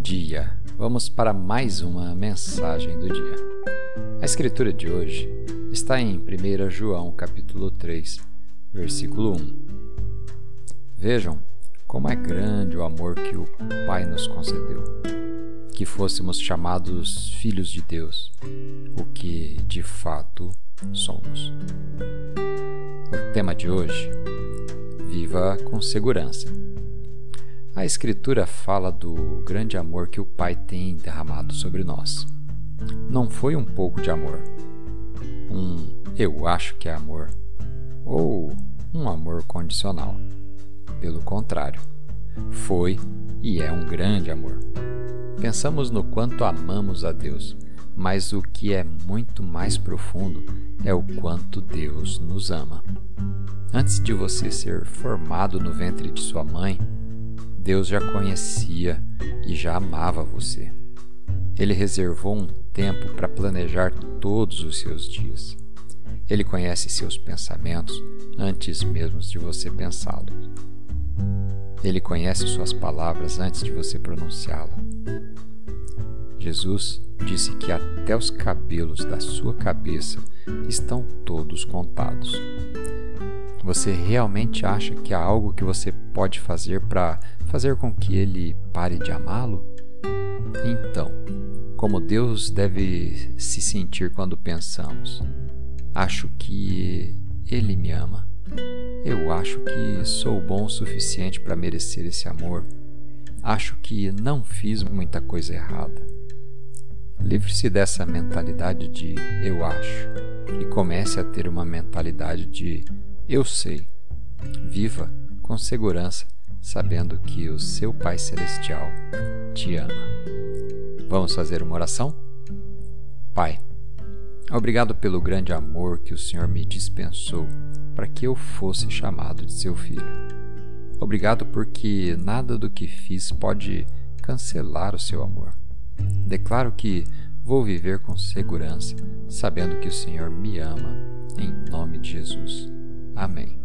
dia! Vamos para mais uma mensagem do dia. A escritura de hoje está em 1 João capítulo 3, versículo 1. Vejam como é grande o amor que o Pai nos concedeu, que fôssemos chamados filhos de Deus, o que de fato somos. O tema de hoje: Viva com segurança. A Escritura fala do grande amor que o Pai tem derramado sobre nós. Não foi um pouco de amor, um eu acho que é amor, ou um amor condicional. Pelo contrário, foi e é um grande amor. Pensamos no quanto amamos a Deus, mas o que é muito mais profundo é o quanto Deus nos ama. Antes de você ser formado no ventre de sua mãe, Deus já conhecia e já amava você. Ele reservou um tempo para planejar todos os seus dias. Ele conhece seus pensamentos antes mesmo de você pensá-los. Ele conhece suas palavras antes de você pronunciá-las. Jesus disse que até os cabelos da sua cabeça estão todos contados. Você realmente acha que há algo que você pode fazer para fazer com que ele pare de amá-lo? Então, como Deus deve se sentir quando pensamos: acho que ele me ama. Eu acho que sou bom o suficiente para merecer esse amor. Acho que não fiz muita coisa errada. Livre-se dessa mentalidade de eu acho e comece a ter uma mentalidade de eu sei. Viva com segurança sabendo que o seu Pai Celestial te ama. Vamos fazer uma oração? Pai, obrigado pelo grande amor que o Senhor me dispensou para que eu fosse chamado de seu filho. Obrigado porque nada do que fiz pode cancelar o seu amor. Declaro que vou viver com segurança, sabendo que o Senhor me ama, em nome de Jesus. Amém.